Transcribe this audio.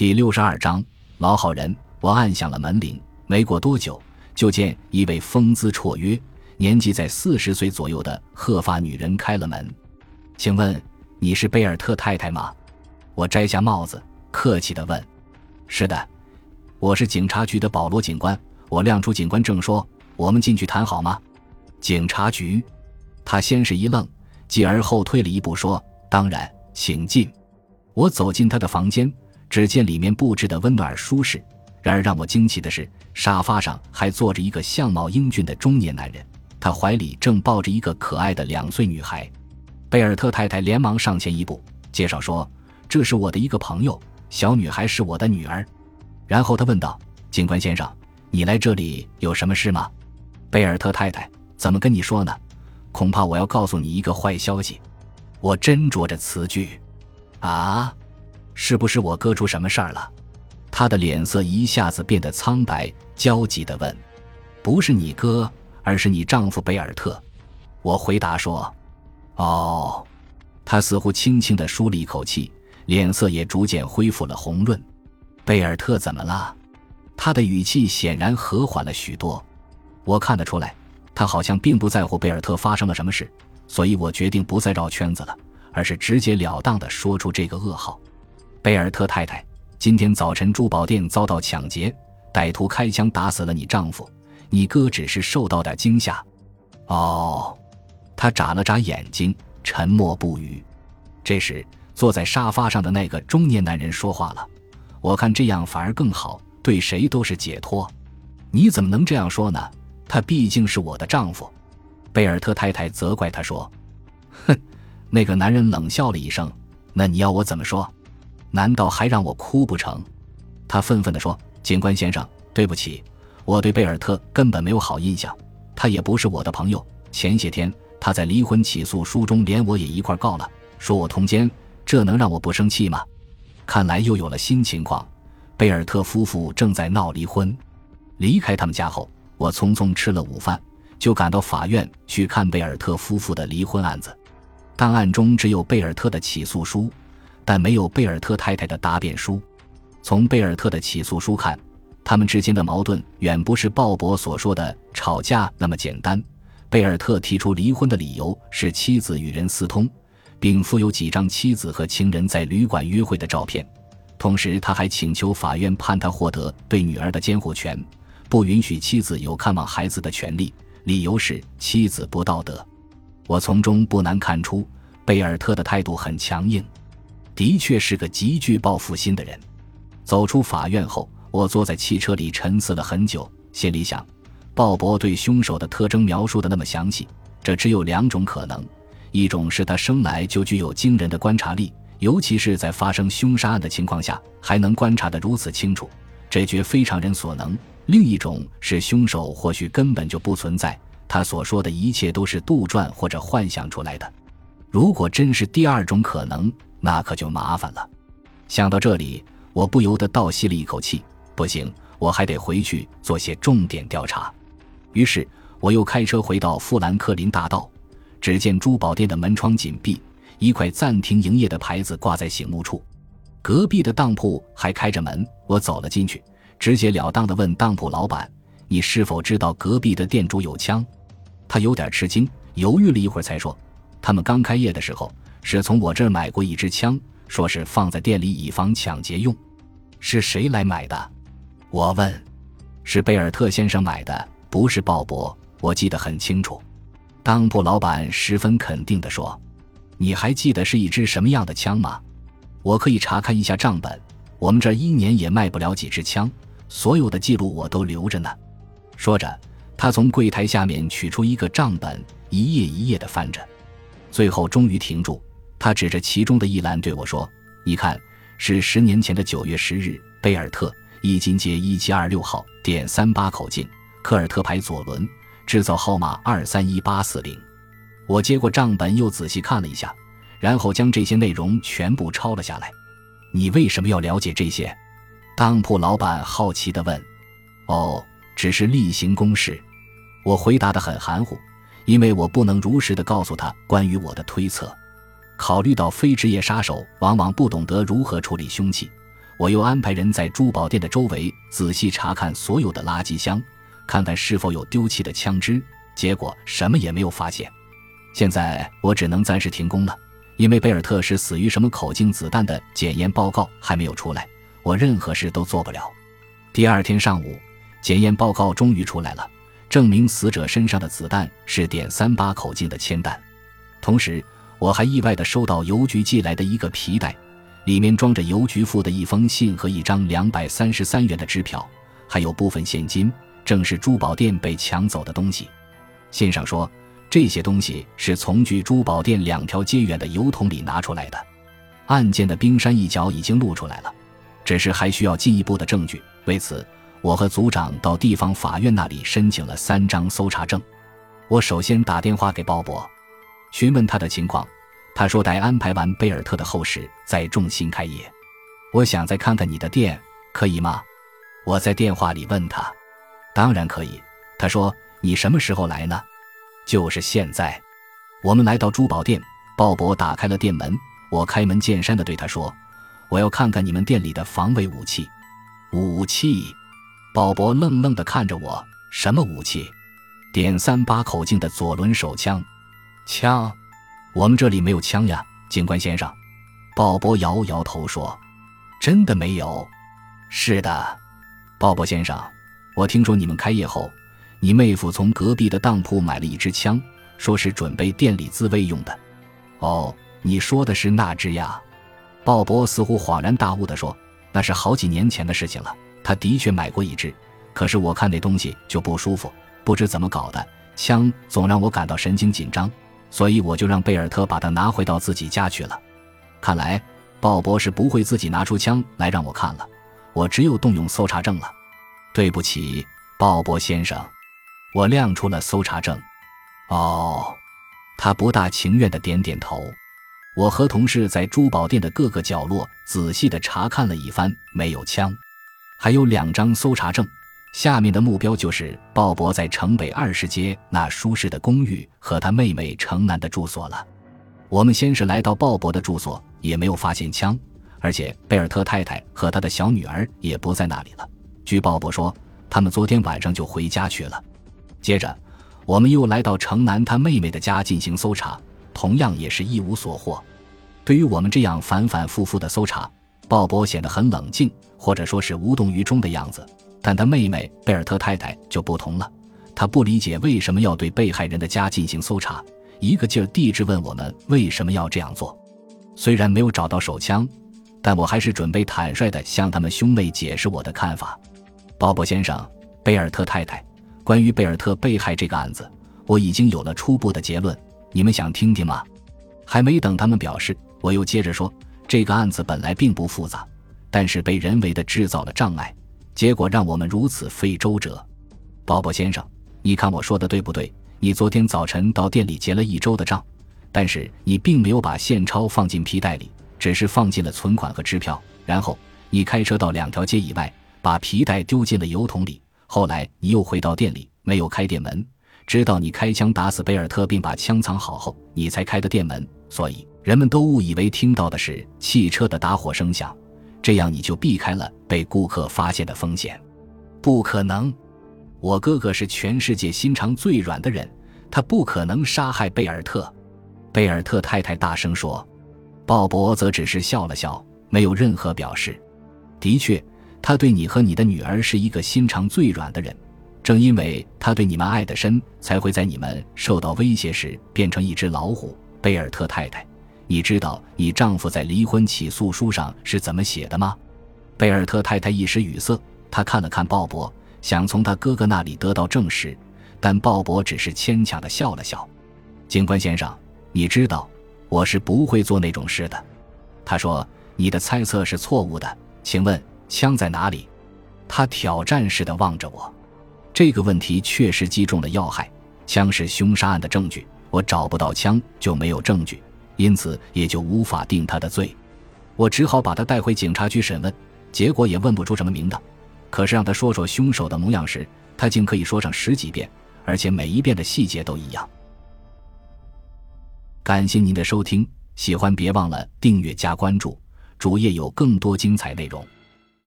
第六十二章，老好人。我按响了门铃，没过多久，就见一位风姿绰约、年纪在四十岁左右的鹤发女人开了门。请问你是贝尔特太太吗？我摘下帽子，客气地问。是的，我是警察局的保罗警官。我亮出警官证，说：“我们进去谈好吗？”警察局。他先是一愣，继而后退了一步，说：“当然，请进。”我走进他的房间。只见里面布置的温暖舒适，然而让我惊奇的是，沙发上还坐着一个相貌英俊的中年男人，他怀里正抱着一个可爱的两岁女孩。贝尔特太太连忙上前一步，介绍说：“这是我的一个朋友，小女孩是我的女儿。”然后他问道：“警官先生，你来这里有什么事吗？”贝尔特太太怎么跟你说呢？恐怕我要告诉你一个坏消息。我斟酌着词句：“啊。”是不是我哥出什么事儿了？他的脸色一下子变得苍白，焦急地问：“不是你哥，而是你丈夫贝尔特。”我回答说：“哦。”他似乎轻轻地舒了一口气，脸色也逐渐恢复了红润。贝尔特怎么了？他的语气显然和缓了许多。我看得出来，他好像并不在乎贝尔特发生了什么事，所以我决定不再绕圈子了，而是直截了当地说出这个噩耗。贝尔特太太，今天早晨珠宝店遭到抢劫，歹徒开枪打死了你丈夫，你哥只是受到点惊吓。哦，他眨了眨眼睛，沉默不语。这时，坐在沙发上的那个中年男人说话了：“我看这样反而更好，对谁都是解脱。”你怎么能这样说呢？他毕竟是我的丈夫。贝尔特太太责怪他说：“哼！”那个男人冷笑了一声：“那你要我怎么说？”难道还让我哭不成？他愤愤地说：“警官先生，对不起，我对贝尔特根本没有好印象，他也不是我的朋友。前些天他在离婚起诉书中连我也一块告了，说我通奸，这能让我不生气吗？看来又有了新情况，贝尔特夫妇正在闹离婚。离开他们家后，我匆匆吃了午饭，就赶到法院去看贝尔特夫妇的离婚案子。档案中只有贝尔特的起诉书。”但没有贝尔特太太的答辩书。从贝尔特的起诉书看，他们之间的矛盾远不是鲍勃所说的吵架那么简单。贝尔特提出离婚的理由是妻子与人私通，并附有几张妻子和情人在旅馆约会的照片。同时，他还请求法院判他获得对女儿的监护权，不允许妻子有看望孩子的权利，理由是妻子不道德。我从中不难看出，贝尔特的态度很强硬。的确是个极具报复心的人。走出法院后，我坐在汽车里沉思了很久，心里想：鲍勃对凶手的特征描述的那么详细，这只有两种可能：一种是他生来就具有惊人的观察力，尤其是在发生凶杀案的情况下还能观察得如此清楚，这绝非常人所能；另一种是凶手或许根本就不存在，他所说的一切都是杜撰或者幻想出来的。如果真是第二种可能，那可就麻烦了。想到这里，我不由得倒吸了一口气。不行，我还得回去做些重点调查。于是，我又开车回到富兰克林大道。只见珠宝店的门窗紧闭，一块暂停营业的牌子挂在醒目处。隔壁的当铺还开着门。我走了进去，直截了当地问当铺老板：“你是否知道隔壁的店主有枪？”他有点吃惊，犹豫了一会儿才说：“他们刚开业的时候。”是从我这儿买过一支枪，说是放在店里以防抢劫用。是谁来买的？我问。是贝尔特先生买的，不是鲍勃。我记得很清楚。当铺老板十分肯定地说：“你还记得是一支什么样的枪吗？我可以查看一下账本。我们这一年也卖不了几支枪，所有的记录我都留着呢。”说着，他从柜台下面取出一个账本，一页一页地翻着，最后终于停住。他指着其中的一栏对我说：“你看，是十年前的九月十日，贝尔特，一金街一七二六号点三八口径，科尔特牌左轮，制造号码二三一八四零。”我接过账本，又仔细看了一下，然后将这些内容全部抄了下来。你为什么要了解这些？当铺老板好奇地问。“哦，只是例行公事。”我回答得很含糊，因为我不能如实的告诉他关于我的推测。考虑到非职业杀手往往不懂得如何处理凶器，我又安排人在珠宝店的周围仔细查看所有的垃圾箱，看看是否有丢弃的枪支。结果什么也没有发现。现在我只能暂时停工了，因为贝尔特是死于什么口径子弹的检验报告还没有出来，我任何事都做不了。第二天上午，检验报告终于出来了，证明死者身上的子弹是点三八口径的铅弹。同时，我还意外地收到邮局寄来的一个皮袋。里面装着邮局附的一封信和一张两百三十三元的支票，还有部分现金，正是珠宝店被抢走的东西。信上说，这些东西是从距珠宝店两条街远的油桶里拿出来的。案件的冰山一角已经露出来了，只是还需要进一步的证据。为此，我和组长到地方法院那里申请了三张搜查证。我首先打电话给鲍勃，询问他的情况。他说：“待安排完贝尔特的后事，再重新开业。我想再看看你的店，可以吗？”我在电话里问他：“当然可以。”他说：“你什么时候来呢？”“就是现在。”我们来到珠宝店，鲍勃打开了店门。我开门见山地对他说：“我要看看你们店里的防卫武器。”“武器？”鲍勃愣愣地看着我：“什么武器？”“点三八口径的左轮手枪。”“枪？”我们这里没有枪呀，警官先生。鲍勃摇摇头说：“真的没有。”“是的，鲍勃先生，我听说你们开业后，你妹夫从隔壁的当铺买了一支枪，说是准备店里自卫用的。”“哦，你说的是那支呀？”鲍勃似乎恍然大悟地说：“那是好几年前的事情了。他的确买过一支，可是我看那东西就不舒服，不知怎么搞的，枪总让我感到神经紧张。”所以我就让贝尔特把它拿回到自己家去了。看来鲍勃是不会自己拿出枪来让我看了，我只有动用搜查证了。对不起，鲍勃先生，我亮出了搜查证。哦，他不大情愿的点点头。我和同事在珠宝店的各个角落仔细的查看了一番，没有枪，还有两张搜查证。下面的目标就是鲍勃在城北二十街那舒适的公寓和他妹妹城南的住所了。我们先是来到鲍勃的住所，也没有发现枪，而且贝尔特太太和他的小女儿也不在那里了。据鲍勃说，他们昨天晚上就回家去了。接着，我们又来到城南他妹妹的家进行搜查，同样也是一无所获。对于我们这样反反复复的搜查，鲍勃显得很冷静，或者说是无动于衷的样子。但他妹妹贝尔特太太就不同了，她不理解为什么要对被害人的家进行搜查，一个劲儿地质问我们为什么要这样做。虽然没有找到手枪，但我还是准备坦率地向他们兄妹解释我的看法。鲍勃先生，贝尔特太太，关于贝尔特被害这个案子，我已经有了初步的结论，你们想听听吗？还没等他们表示，我又接着说，这个案子本来并不复杂，但是被人为的制造了障碍。结果让我们如此费周折，鲍勃先生，你看我说的对不对？你昨天早晨到店里结了一周的账，但是你并没有把现钞放进皮袋里，只是放进了存款和支票。然后你开车到两条街以外，把皮袋丢进了油桶里。后来你又回到店里，没有开店门，直到你开枪打死贝尔特并把枪藏好后，你才开的店门。所以人们都误以为听到的是汽车的打火声响。这样你就避开了被顾客发现的风险。不可能，我哥哥是全世界心肠最软的人，他不可能杀害贝尔特。贝尔特太太大声说，鲍勃则只是笑了笑，没有任何表示。的确，他对你和你的女儿是一个心肠最软的人。正因为他对你们爱得深，才会在你们受到威胁时变成一只老虎。贝尔特太太。你知道你丈夫在离婚起诉书上是怎么写的吗？贝尔特太太一时语塞，她看了看鲍勃，想从他哥哥那里得到证实，但鲍勃只是牵强的笑了笑。警官先生，你知道我是不会做那种事的。他说：“你的猜测是错误的。”请问枪在哪里？他挑战似的望着我。这个问题确实击中了要害。枪是凶杀案的证据，我找不到枪就没有证据。因此也就无法定他的罪，我只好把他带回警察局审问，结果也问不出什么名堂。可是让他说说凶手的模样时，他竟可以说上十几遍，而且每一遍的细节都一样。感谢您的收听，喜欢别忘了订阅加关注，主页有更多精彩内容。